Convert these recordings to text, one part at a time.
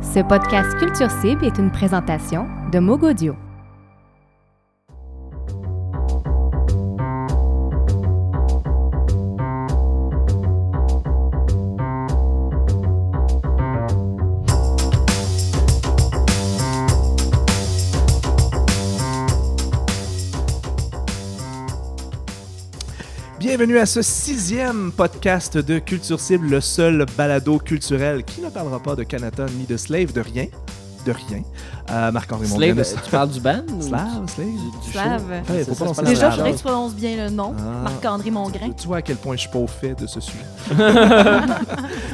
Ce podcast Culture Cible est une présentation de Mogodio. Bienvenue à ce sixième podcast de Culture Cible, le seul balado culturel qui ne parlera pas de Canada ni de Slave, de rien. De rien. Euh, Marc-André Slave, Mongrain. tu parles du band? ou- Slave, Slave. Du? Ouais, faut ça, pas lancer Déjà, il faudrait que tu prononces bien le nom. Ah. Marc-André Mongrain. Tu vois à quel point je suis pas au fait de ce sujet.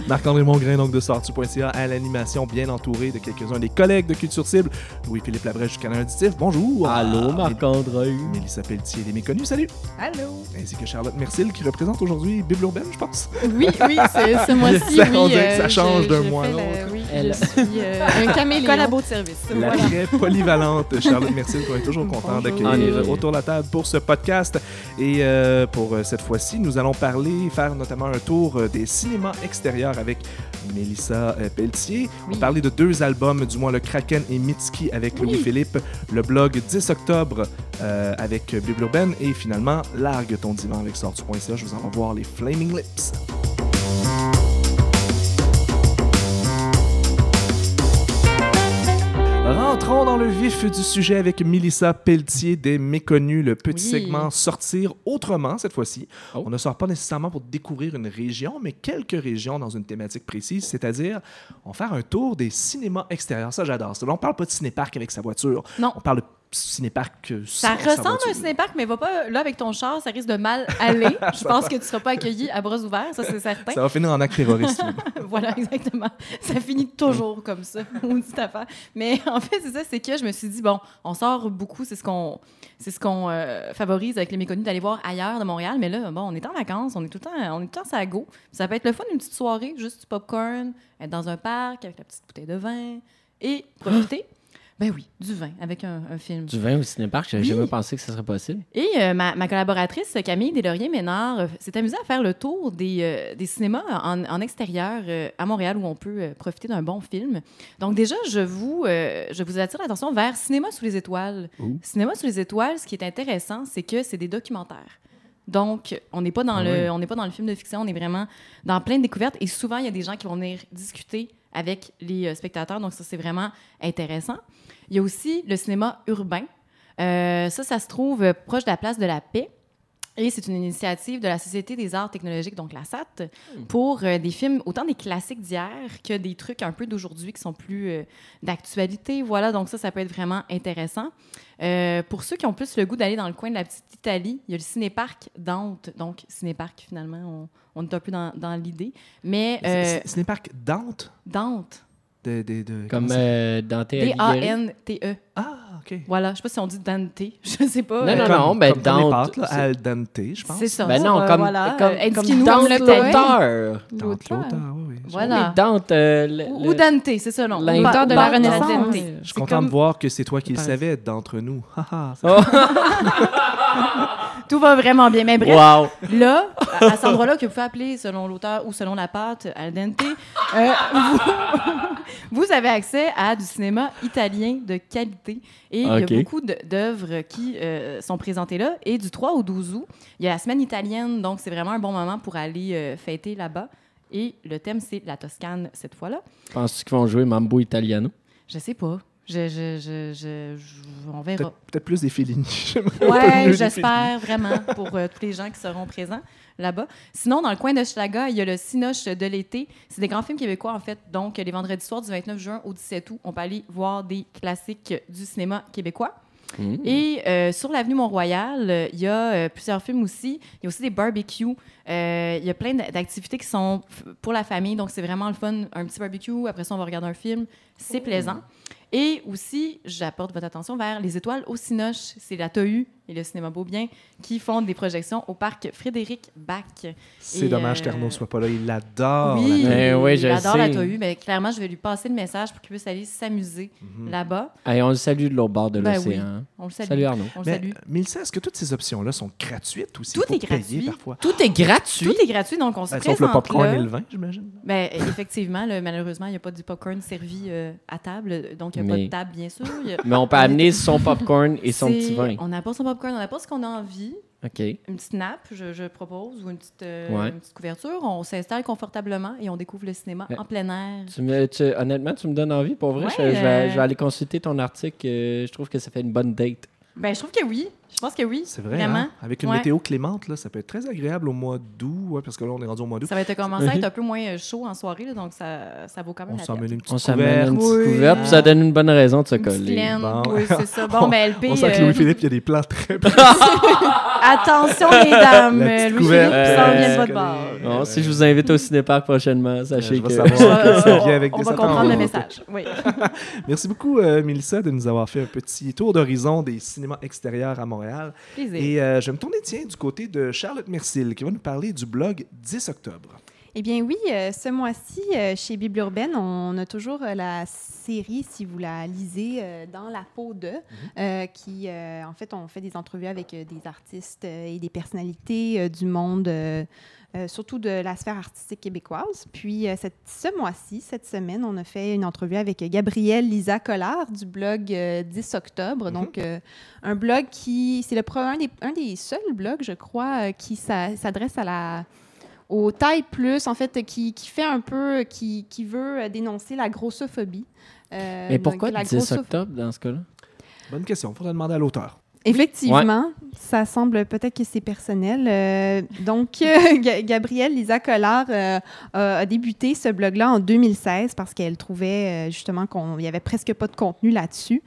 Marc-André Mongrain, donc de sortu.ca, à l'animation, bien entouré de quelques-uns des collègues de Culture Cible. Louis-Philippe Labrèche du Canal Auditif, bonjour. Allô, Ah, Marc-André? Mélissa Pelletier, des méconnus, salut. Allô? Ainsi que Charlotte Mercil, qui représente aujourd'hui Bible Urbaine, je pense. Oui, oui, c'est ce mois-ci, Ça, oui. on dirait que ça euh, change je- d'un je mois à l'autre. Oui, Elle- je suis euh, un caméléon. Collabo de service. La Voilà. très polyvalente Charlotte Mercil, qu'on est toujours content d'accueillir autour de la table pour ce podcast. Et euh, pour euh, cette fois-ci, nous allons parler, faire notamment un tour euh, des cinémas extérieurs avec Mélissa Pelletier. On Oui. va parler de deux albums, du moins le Kraken et Mitski avec Oui. Louis-Philippe, le blog 10 octobre euh, avec Bible Urbaine et finalement Largue ton divan avec sortu.ca. Je vous en voir les Flaming Lips. Dans le vif du sujet avec Mélissa Pelletier des Méconnus, le petit Oui. segment Sortir autrement cette fois-ci. Oh. On ne sort pas nécessairement pour découvrir une région, mais quelques régions dans une thématique précise, c'est-à-dire on va faire un tour des cinémas extérieurs. Ça, j'adore on parle pas de cinéparc avec sa voiture. Non. On parle de cinéparc euh, Ça sa ressemble à un cinéparc, mais va pas là avec ton char, ça risque de mal aller. Je pense que tu seras pas accueilli à bras ouverts, ça c'est certain. Ça va finir en acte terroriste. voilà, exactement. Ça finit toujours comme ça, on dit affaire. Mais en fait, c'est ça, c'est que je me suis dit, bon, on sort beaucoup, c'est ce qu'on c'est ce qu'on euh, favorise avec les méconnus d'aller voir ailleurs de Montréal. Mais là, bon, on est en vacances, on est tout le temps, on est tout le temps à go. Ça peut être le fun, une petite soirée, juste du popcorn, être dans un parc avec la petite bouteille de vin et profiter. Ben oui, du vin avec un, un film. Du vin au cinéparc, j'avais Oui. jamais pensé que ça serait possible. Et euh, ma, ma collaboratrice, Camille Deslauriers-Ménard, euh, s'est amusée à faire le tour des, euh, des cinémas en, en extérieur euh, à Montréal où on peut euh, profiter d'un bon film. Donc déjà, je vous, euh, je vous attire l'attention vers Cinéma sous les étoiles. Ouh. Cinéma sous les étoiles, ce qui est intéressant, c'est que c'est des documentaires. Donc, on n'est pas, dans Ah le- oui. on n'est pas dans le film de fiction, on est vraiment dans plein de découvertes. Et souvent, il y a des gens qui vont venir discuter avec les euh, spectateurs. Donc, ça, c'est vraiment intéressant. Il y a aussi le cinéma urbain. Euh, ça, ça se trouve proche de la place de la Paix. Et c'est une initiative de la Société des arts technologiques, donc la SAT, pour euh, des films, autant des classiques d'hier que des trucs un peu d'aujourd'hui qui sont plus euh, d'actualité. Voilà, donc ça, ça peut être vraiment intéressant. Euh, pour ceux qui ont plus le goût d'aller dans le coin de la petite Italie, il y a le cinéparc Dante. Donc, cinéparc, finalement, on, on est un peu dans, dans l'idée. Mais euh, Cinéparc Dante? Dante, De, de, de- Comme euh, Dante Alighieri. D-A-N-T-E. Ah, OK. Voilà, je sais pas si on dit Dante, je sais pas. Non, non, Comme- non, ben, comme, comme les Dante, pâtes, là, c'est- al dente, je pense. C'est ça. Ben non, Euh, comme, voilà. comme, comme Dante comme le pays. l'auteur. Dante? L'auteur. oui, oui. Voilà. Dante, euh, le- Ou, ou Dante, c'est ça, non? L'auteur de la Dante. Renaissance. Je suis content de voir que c'est toi qui le savais d'entre nous. Haha, Oh, Tout va vraiment bien. Mais bref, wow. là, à, à cet endroit-là que vous pouvez appeler selon l'auteur ou selon la pâte al dente, euh, vous, vous avez accès à du cinéma italien de qualité. Et il y a beaucoup d'œuvres qui euh, sont présentées là. Et du 3 au 12 août, il y a la semaine italienne, donc c'est vraiment un bon moment pour aller euh, fêter là-bas. Et le thème, c'est la Toscane cette fois-là. Penses-tu qu'ils vont jouer Mambo Italiano? Je sais pas. Je, je, je, je- je- on verra. Peut-être peut-être plus des Fellini. Des j'espère vraiment pour euh, tous les gens qui seront présents là-bas. Sinon, dans le coin de Schlaga, il y a le Cinoche de l'été. C'est des grands films québécois, en fait. Donc, les vendredis soirs du 29 juin au 17 août, on peut aller voir des classiques du cinéma québécois. Hmm. Et euh, sur l'avenue Mont-Royal, euh, il y a euh, plusieurs films aussi. Il y a aussi des barbecues. Euh, il y a plein d'a- d'activités qui sont f- pour la famille. Donc, c'est vraiment le fun. Un petit barbecue. Après ça, on va regarder un film. C'est plaisant. Et aussi, j'apporte votre attention vers les étoiles au Cinoche. C'est la TAU et le cinéma Beaubien qui font des projections au parc Frédéric Bach. C'est dommage euh, qu'Arnaud soit pas là. Il adore. oui, la- oui, je il adore la. Tohu. Mais clairement, je vais lui passer le message pour qu'il puisse aller s'amuser Mhm. là-bas. Hey, on le salue de l'autre bord de Ben l'océan. On le salue. Salut Arnaud. On le Mais, salue. Milsa, est-ce que toutes ces options-là sont gratuites ou s'il Tout est payer gratuit. parfois? Tout est gratuit. Tout est gratuit, donc on se Ben, présente sauf le popcorn là. et le vin, j'imagine. Ben, effectivement, là, malheureusement, il n'y a pas du popcorn servi euh, à table, donc il n'y a pas de table, bien sûr. A- Mais on peut amener son popcorn et son C'est- petit vin. On n'a pas son popcorn, on n'a pas ce qu'on a envie. OK. Une petite nappe, je, je propose, ou une petite, euh, Ouais. une petite couverture. On s'installe confortablement et on découvre le cinéma en plein air. Tu me- tu- honnêtement, tu me donnes envie. Pour vrai, Ouais, je, je vais, je vais aller consulter ton article. euh, je trouve que ça fait une bonne date. Ben, je trouve que oui. Je pense que oui. C'est vrai, Vraiment. hein? Avec une Ouais. météo clémente, là, ça peut être très agréable au mois d'août, ouais, parce que là, on est rendu au mois d'août. Ça va être commencé à être un peu moins euh, chaud en soirée, là, donc ça, ça vaut quand même On la peine. une On s'amène une couverte. petite Oui. couverte, puis ça donne une bonne raison de se Une petite coller. Bon. oui, c'est ça. Bon, ben, LP, On sent que euh, Louis-Philippe, il y a des plans très attention, les dames. La petite Louis-Philippe Euh, vient de votre que bord. Bon, si je vous invite au cinéparc prochainement, sachez que. Euh, Ça vient avec on des va comprendre le message. Oui. Merci beaucoup, euh, Mélissa, de nous avoir fait un petit tour d'horizon des cinémas extérieurs à Montréal. Plaisir. Et euh, je vais me tourner, tiens, du côté de Charlotte Mercil, qui va nous parler du blog 10 octobre. Eh bien oui, euh, ce mois-ci, euh, chez Bible Urbaine, on a toujours euh, la série, si vous la lisez, Dans la peau de, euh, qui, en fait, on fait des entrevues avec des artistes et des personnalités du monde, euh, surtout de la sphère artistique québécoise. Puis euh, cette- ce mois-ci, cette semaine, on a fait une entrevue avec Gabrielle Lisa Collard du blog euh, 10 octobre. Mhm. Donc, euh, un blog qui, c'est le un des, un des seuls blogs, je crois, euh, qui s'a- s'adresse à la au taille plus, en fait, qui, qui fait un peu, qui, qui veut dénoncer la grossophobie. Euh, Mais donc, pourquoi la le 10 grossoph- octobre dans ce cas-là? Bonne question, il faudra demander à l'auteur. Effectivement, ça semble peut-être que c'est personnel. Euh, donc, euh, Ga- Gabrielle Lisa Collard euh, a, débuté ce blog-là en 2016 parce qu'elle trouvait justement qu'il n'y avait presque pas de contenu là-dessus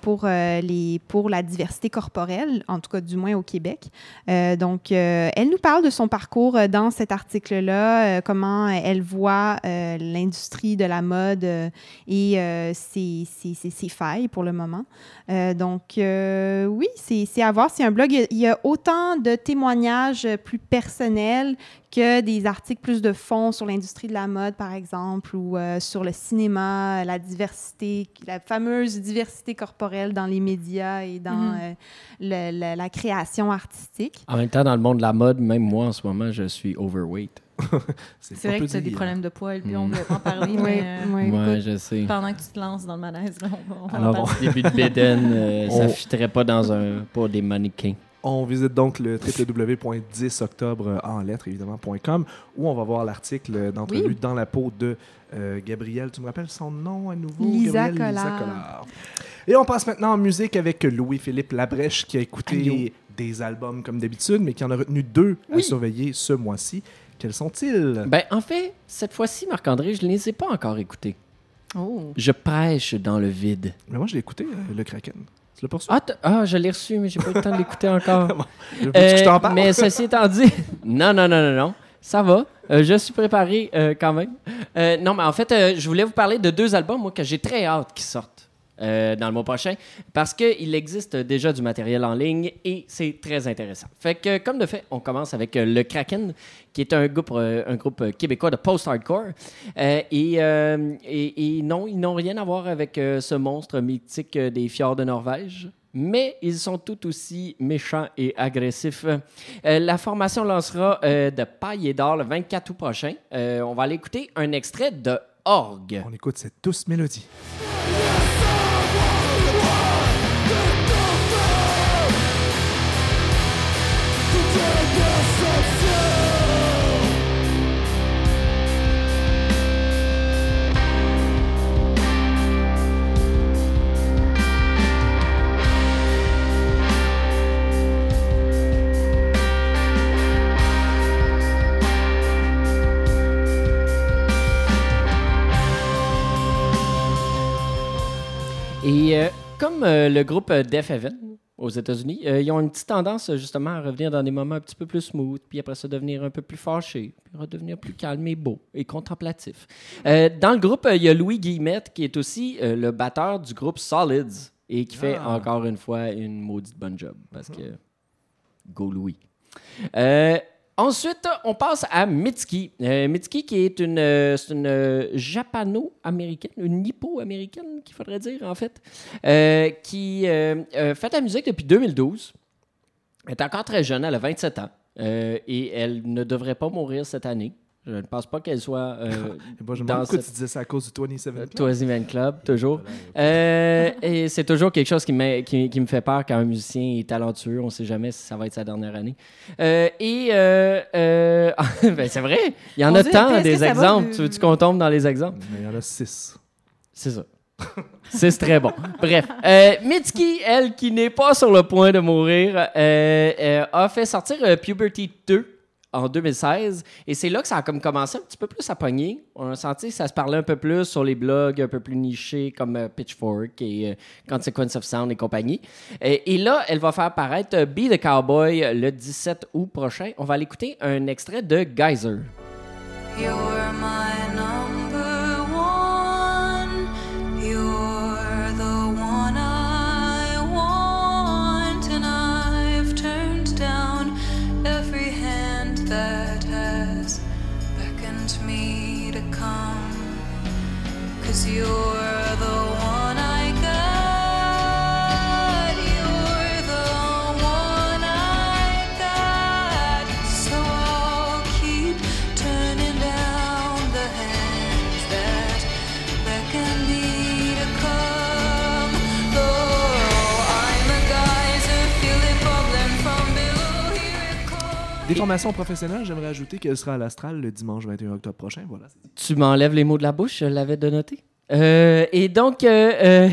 pour, les, pour la diversité corporelle, en tout cas du moins au Québec. Donc, elle nous parle de son parcours dans cet article-là, comment elle voit l'industrie de la mode et ses, ses- ses- ses failles pour le moment. Donc, euh, oui, c'est à voir. C'est un blog. Il y a- il y a autant de témoignages euh, plus personnels que des articles plus de fond sur l'industrie de la mode, par exemple, ou euh, sur le cinéma, la diversité, la fameuse diversité corporelle dans les médias et dans euh, le- le- la création artistique. En même temps, dans le monde de la mode, même moi en ce moment, je suis overweight. C'est pas vrai peu que tu as des dire. problèmes de poids, et puis on Mm. ne voulait pas en parler, Oui, mais euh, je sais. pendant que tu te lances dans le malaise, là, on Alors, parler. Mon début de bédaine, euh, ça On- fitterait pas dans un pour des mannequins. On visite donc le www.10octobre en lettres, évidemment.com, où on va voir l'article d'entrevue Oui. dans la peau de euh, Gabrielle. Tu me rappelles son nom à nouveau? Lisa Collard. Collard. Et on passe maintenant en musique avec Louis-Philippe Labrèche, qui a écouté Allô. des albums comme d'habitude, mais qui en a retenu deux à surveiller ce mois-ci. Quels sont-ils? Ben, en fait, cette fois-ci, Marc-André, je ne les ai pas encore écoutés. Oh. Je prêche dans le vide. Mais moi, je l'ai écouté, euh, Le Kraken. Tu l'as pas reçu? Ah, ah, je l'ai reçu, mais j'ai pas eu le temps de l'écouter encore. Veux-tu que je Euh, t'en parle? mais ceci étant dit, non, non, non, non, non, ça va. Euh, je suis préparé euh, quand même. Euh, non, mais en fait, euh, je voulais vous parler de deux albums, moi, que j'ai très hâte qu'ils sortent. Euh, dans le mois prochain, parce qu'il existe déjà du matériel en ligne et c'est très intéressant. Fait que, comme de fait, on commence avec euh, le Kraken, qui est un groupe, euh, un groupe québécois de post-hardcore. Et, non, ils n'ont rien à voir avec ce monstre mythique des fjords de Norvège. Mais ils sont tout aussi méchants et agressifs. La formation lancera de paille et d'or le 24 août prochain. On va aller écouter un extrait de Orgue. On écoute cette douce mélodie. Le groupe euh, Def Heaven aux États-Unis, euh, ils ont une petite tendance euh, justement à revenir dans des moments un petit peu plus smooth, puis après ça devenir un peu plus fâché, puis redevenir plus calme et beau et contemplatif. Euh, dans le groupe, euh, il y a Louis Guillemette qui est aussi euh, le batteur du groupe Solids. et qui fait Ah. encore une fois une maudite bonne job parce que go Louis. Ensuite, on passe à Mitski. Euh, Mitski qui est une, euh, euh, japano-américaine, une nippo-américaine qu'il faudrait dire en fait, euh, qui fait de la musique depuis 2012. Elle est encore très jeune, elle a 27 ans et elle ne devrait pas mourir cette année. Je ne pense pas qu'elle soit euh, Et moi, je me Dans cette- tu disais ça à cause du 27 Club. Toys Event Club, toujours. Euh, et c'est toujours quelque chose qui me, qui, qui me fait peur quand un musicien est talentueux. On ne sait jamais si ça va être sa dernière année. Euh, et euh, euh, ben, c'est vrai, il y en On a tant des exemples. de- Tu veux-tu qu'on tombe dans les exemples? Il y en a 6. C'est ça. C'est très bon. Bref, euh, Mitski, elle, qui n'est pas sur le point de mourir, euh, euh, a fait sortir euh, Puberty 2 en 2016. Et c'est là que ça a comme commencé un petit peu plus à pogner. On a senti que ça se parlait un peu plus sur les blogs un peu plus nichés comme euh, Pitchfork et euh, Consequence of Sound et compagnie. Et, là, elle va faire paraître euh, Be the Cowboy le 17 août prochain. On va aller écouter un extrait de Geyser. Des formations professionnelles, j'aimerais ajouter qu'elle sera à l'Astral le dimanche 21 octobre prochain. Voilà. Tu m'enlèves les mots de la bouche, je l'avais de noter. Euh, et donc, euh, euh,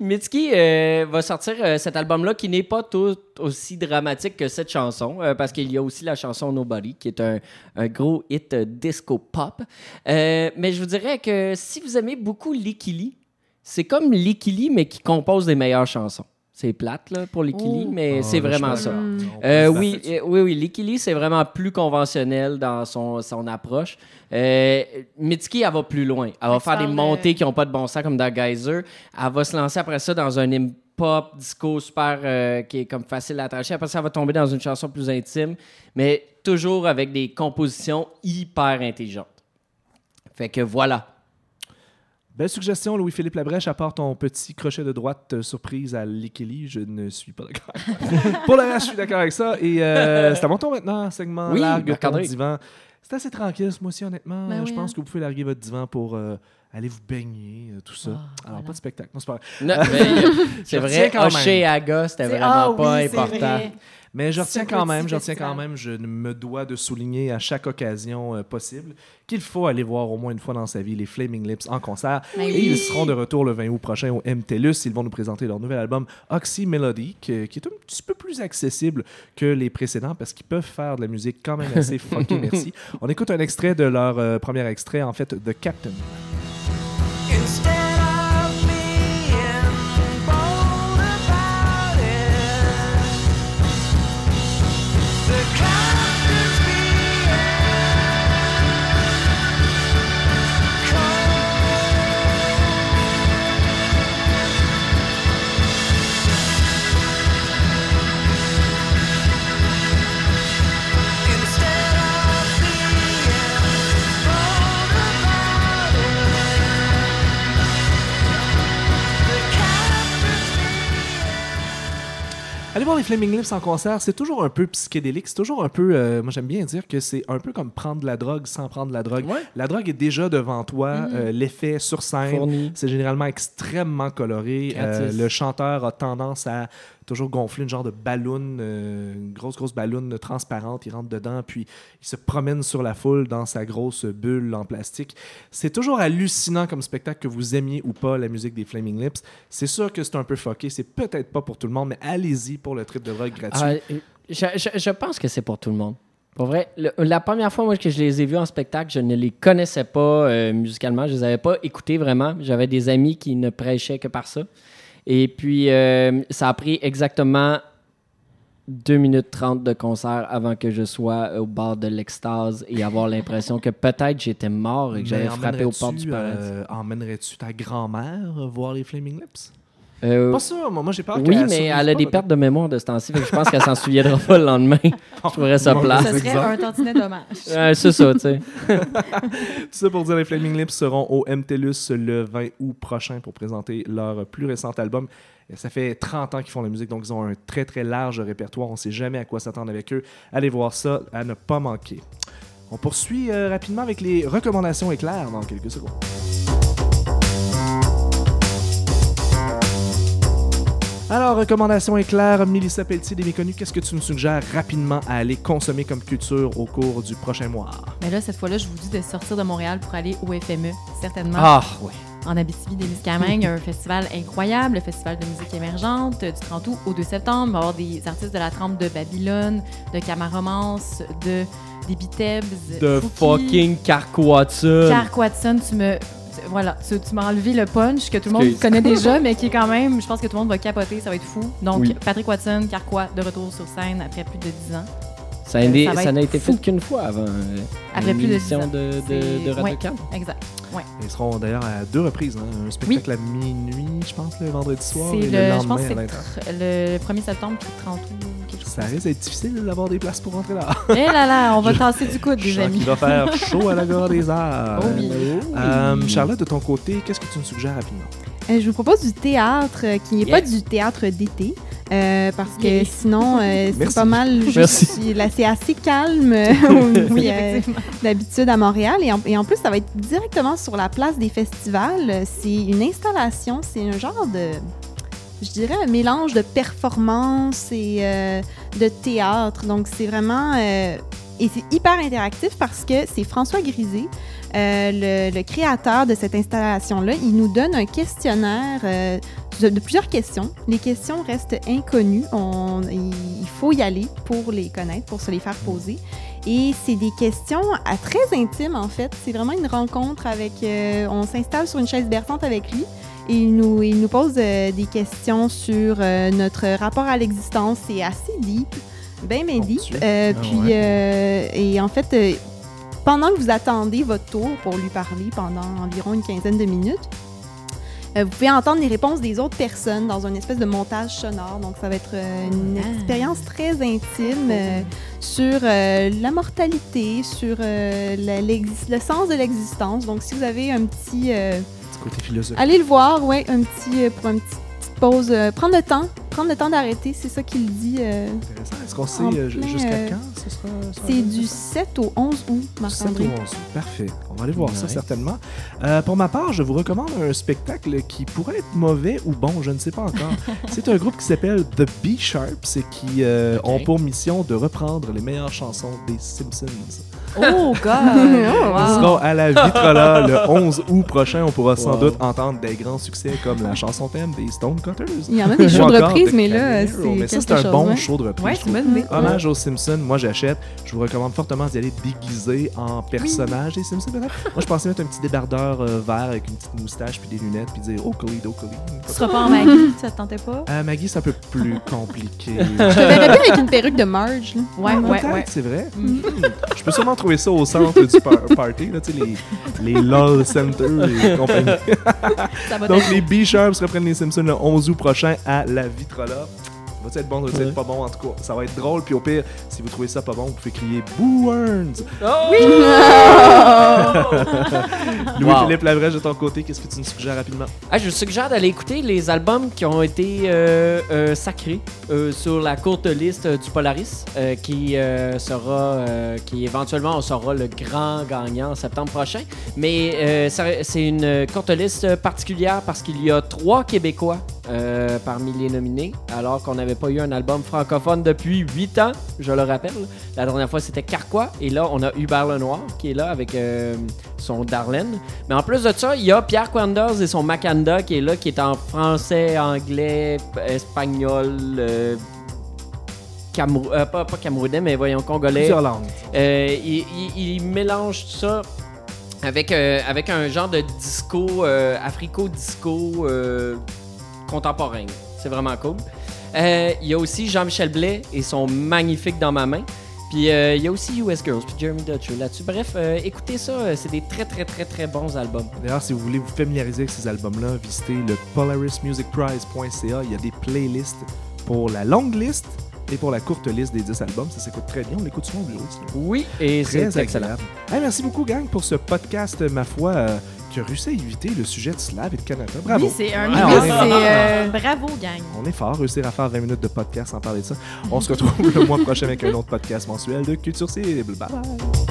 euh, va sortir cet album-là qui n'est pas tout aussi dramatique que cette chanson, parce qu'il y a aussi la chanson Nobody, qui est un, gros hit disco pop. Mais je vous dirais que si vous aimez beaucoup Likili, c'est comme Likili, mais qui compose des meilleures chansons. C'est plate là, pour Likili, mais Ah, c'est vraiment ça. On Euh, se oui, euh, oui, oui. Likili, c'est vraiment plus conventionnel dans son, son approche. Euh, Mitski, elle va plus loin. Elle va faire des montées qui n'ont pas de bon sens comme dans Geyser. Elle va se lancer après ça dans un hip-hop disco super euh, qui est comme facile à attacher. Après ça, elle va tomber dans une chanson plus intime, mais toujours avec des compositions hyper intelligentes. Fait que voilà. Belle suggestion, Louis-Philippe Labrèche, à part ton petit crochet de droite euh, surprise à Likeli, je ne suis pas d'accord. Pour le reste, je suis d'accord avec ça. Et euh, c'est à mon tour maintenant, segment Oui, largue divan. C'est assez tranquille ce mois-ci, honnêtement. Ben je oui, pense hein. que vous pouvez larguer votre divan pour euh, aller vous baigner, euh, tout ça? Ah, Alors, voilà. pas de spectacle. Non, c'est pas vrai. Non, mais, c'est vrai, Hocher même. Aga, c'était vraiment ah pas oui, c'est important. vrai. Mais je retiens quand même, je retiens quand même, je me dois de souligner à chaque occasion euh, possible qu'il faut aller voir au moins une fois dans sa vie les Flaming Lips en concert. Et oui. ils seront de retour le 20 août prochain au MTLUS. Ils vont nous présenter leur nouvel album Oxy Melody, qui, qui est un petit peu plus accessible que les précédents parce qu'ils peuvent faire de la musique quand même assez funky, merci. On écoute un extrait de leur euh, premier extrait, en fait, The Captain. Voir les Flaming Lips en concert, c'est toujours un peu psychédélique, c'est toujours un peu, euh, moi j'aime bien dire que c'est un peu comme prendre de la drogue sans prendre de la drogue. Ouais. La drogue est déjà devant toi, euh, l'effet sur scène, c'est généralement extrêmement coloré. Euh, le chanteur a tendance à toujours gonfler une genre de ballon, euh, une grosse grosse ballon transparente, il rentre dedans, puis il se promène sur la foule dans sa grosse bulle en plastique. C'est toujours hallucinant comme spectacle que vous aimiez ou pas la musique des Flaming Lips. C'est sûr que c'est un peu fucké, c'est peut-être pas pour tout le monde, mais allez-y pour le trip de drogue gratuit. Ah, je, pense que c'est pour tout le monde. Pour vrai, la première fois que je les ai vus en spectacle, je ne les connaissais pas euh, musicalement. Je les avais pas écoutés vraiment. J'avais des amis qui ne prêchaient que par ça. Et puis, euh, ça a pris exactement 2 minutes 30 de concert avant que je sois au bord de l'extase et avoir l'impression que peut-être j'étais mort et que j'avais frappé aux portes du paradis. euh, emmènerais-tu ta grand-mère voir les Flaming Lips? Euh, Pas ça, moi, moi, j'ai peur oui, mais elle a pas, des pertes de mémoire de ce temps-ci. Je pense qu'elle s'en souviendra pas le lendemain. Je trouverais ça plat. Ce serait un tantinet dommage. Ouais, c'est ça, tu sais. Tout ça pour dire les Flaming Lips seront au MTLUS le 20 août prochain pour présenter leur plus récent album. Et ça fait 30 ans qu'ils font la musique, donc ils ont un très très large répertoire. On ne sait jamais à quoi s'attendre avec eux. Allez voir ça, à ne pas manquer. On poursuit euh, rapidement avec les recommandations éclairs dans quelques secondes. Alors, recommandation éclair, Mélissa Pelletier des Méconnus, qu'est-ce que tu nous suggères rapidement à aller consommer comme culture au cours du prochain mois? Mais là, cette fois-là, je vous dis de sortir de Montréal pour aller au FME, certainement. Ah, oui. En Abitibi-Témiscamingue, il y a un festival incroyable, le Festival de musique émergente, du 30 août au 2 septembre. Il va y avoir des artistes de la trempe de Babylone, de Camaromance, de des Bitebs, De Fouki, fucking. Clark Watson, tu me... Voilà, tu, tu m'as enlevé le punch que tout le monde connaît déjà, mais qui est quand même, je pense que tout le monde va capoter, ça va être fou. Donc, Oui. Patrick Watson, Carquois, de retour sur scène après plus de 10 ans. Ça n'a ça va ça n'a être été fou. fait qu'une fois avant. euh, Après plus de émission 10 ans. de, de, de Radio-Can. Exact. Ils seront d'ailleurs à deux reprises. hein. Un spectacle à minuit, je pense, le vendredi soir, C'est et le, le, je lendemain pense que à c'est 20 tr- le 1er septembre, puis le 30 août. Ça risque d'être difficile d'avoir des places pour rentrer là. Eh là là, on va Je- tasser du coude, sens amis. qu'il va faire chaud à la gare des arts. Oh oui. Euh, Charlotte, de ton côté, qu'est-ce que tu nous suggères rapidement? Euh, je vous propose du théâtre euh, qui n'est Yeah. pas du théâtre d'été. Euh, parce que sinon, euh, c'est pas mal juste. Merci. Là, c'est assez calme euh, Oui, euh, d'habitude à Montréal. Et en, et en plus, ça va être directement sur la place des festivals. C'est une installation, c'est un genre de. Je dirais un mélange de performance et euh, de théâtre. Donc, c'est vraiment. euh, et c'est hyper interactif parce que c'est François Grisé, euh, le, le créateur de cette installation-là. Il nous donne un questionnaire euh, de, plusieurs questions. Les questions restent inconnues. On- il faut y aller pour les connaître, pour se les faire poser. Et c'est des questions à très intimes, en fait. C'est vraiment une rencontre avec... euh, on s'installe sur une chaise berçante avec lui et il nous, il nous pose euh, des questions sur euh, notre rapport à l'existence. C'est assez deep, bien, bien deep. Euh, Ah puis, ouais. euh, et en fait, pendant que vous attendez votre tour pour lui parler pendant environ une quinzaine de minutes, vous pouvez entendre les réponses des autres personnes dans une espèce de montage sonore. Donc, ça va être euh, une Ah. expérience très intime euh, sur euh, la mortalité, sur euh, la- le sens de l'existence. Donc, si vous avez un petit... euh, Du côté philosophique. allez le voir, ouais, un petit, euh, pour une petite, pause. euh, prendre le temps, prendre le temps d'arrêter, c'est ça qu'il dit. euh, Intéressant. Est-ce qu'on sait euh, jusqu'à euh, quand ce sera? ce sera c'est le du festival? 7 au 11 août, 7 Marc-André. ou 11 août. Parfait. On va aller voir ça certainement. Euh, pour ma part, je vous recommande un spectacle qui pourrait être mauvais ou bon, je ne sais pas encore. c'est un groupe qui s'appelle The B Sharps et qui euh, ont pour mission de reprendre les meilleures chansons des Simpsons. Oh, God! Ils Wow. seront à la Vitrola le 11 août prochain. On pourra sans Wow. doute entendre des grands succès comme la chanson thème des Stonecutters. Il y en a des shows de encore reprise, mais là, Hero. Mais c'est ça, c'est un chose. bon ouais. show de reprise. Ouais, c'est. Hommage aux Simpsons, moi j'achète. Je vous recommande fortement d'y aller déguisé en personnage des Simpsons. peut-être. Moi je pensais mettre un petit débardeur euh, vert avec une petite moustache puis des lunettes puis dire Oakley, Oakley. Tu seras pas en Maggie, ça te tentait pas? Euh, Maggie, c'est un peu plus compliqué. Je te verrais bien avec une perruque de Marge. là. Ouais, Ah, ouais, ouais. c'est vrai. Hmm. Je peux sûrement trouver ça au centre du par- party, là, tu sais, les, les LOL Center et compagnie. Donc, les B-Sharps reprennent les Simpsons le 11 août prochain à la Vitrola. Ça va être bon, va être pas bon en tout cas. Ça va être drôle, puis au pire, si vous trouvez ça pas bon, vous pouvez crier Boo Earns! Louis-Philippe Lavrèche, de ton côté, qu'est-ce que tu nous suggères rapidement? Ah, je vous suggère d'aller écouter les albums qui ont été euh, euh, sacrés euh, sur la courte liste du Polaris, euh, qui euh, sera, euh, qui éventuellement on saura le grand gagnant en septembre prochain. Mais euh, c'est une courte liste particulière parce qu'il y a trois Québécois euh, parmi les nominés, alors qu'on n'avait pas eu un album francophone depuis huit ans, je le rappelle. La dernière fois, c'était Carquois, et là, on a Hubert Lenoir qui est là avec euh, son Darlene. Mais en plus de ça, il y a Pierre Quanders et son Macanda qui est là, qui est en français, anglais, espagnol, euh, euh, pas, pas camerounais, mais voyons, congolais. Euh, il, il- il mélange tout ça avec, euh, avec un genre de disco, euh, africo-disco euh, contemporain. C'est vraiment cool. Euh, il y a aussi Jean-Michel Blais et son magnifique dans ma main. Puis euh, il y a aussi US Girls, puis Jeremy Dutcher là-dessus. Bref, euh, écoutez ça, c'est des très, très, très, très bons albums. D'ailleurs, si vous voulez vous familiariser avec ces albums-là, visitez le polarismusicprize.ca. Il y a des playlists pour la longue liste et pour la courte liste des 10 albums. Ça s'écoute très bien. On l'écoute souvent au bureau. Oui, et c'est excellent. Hey, merci beaucoup, gang, pour ce podcast, ma foi, euh, qui a réussi à éviter le sujet de Slav et de Canada. Bravo. Oui, c'est un oui, c'est, euh, Bravo, gang. On est fort, réussir à faire 20 minutes de podcast sans parler de ça. On se retrouve le mois prochain avec un autre podcast mensuel de Culture Cible. Bye bye.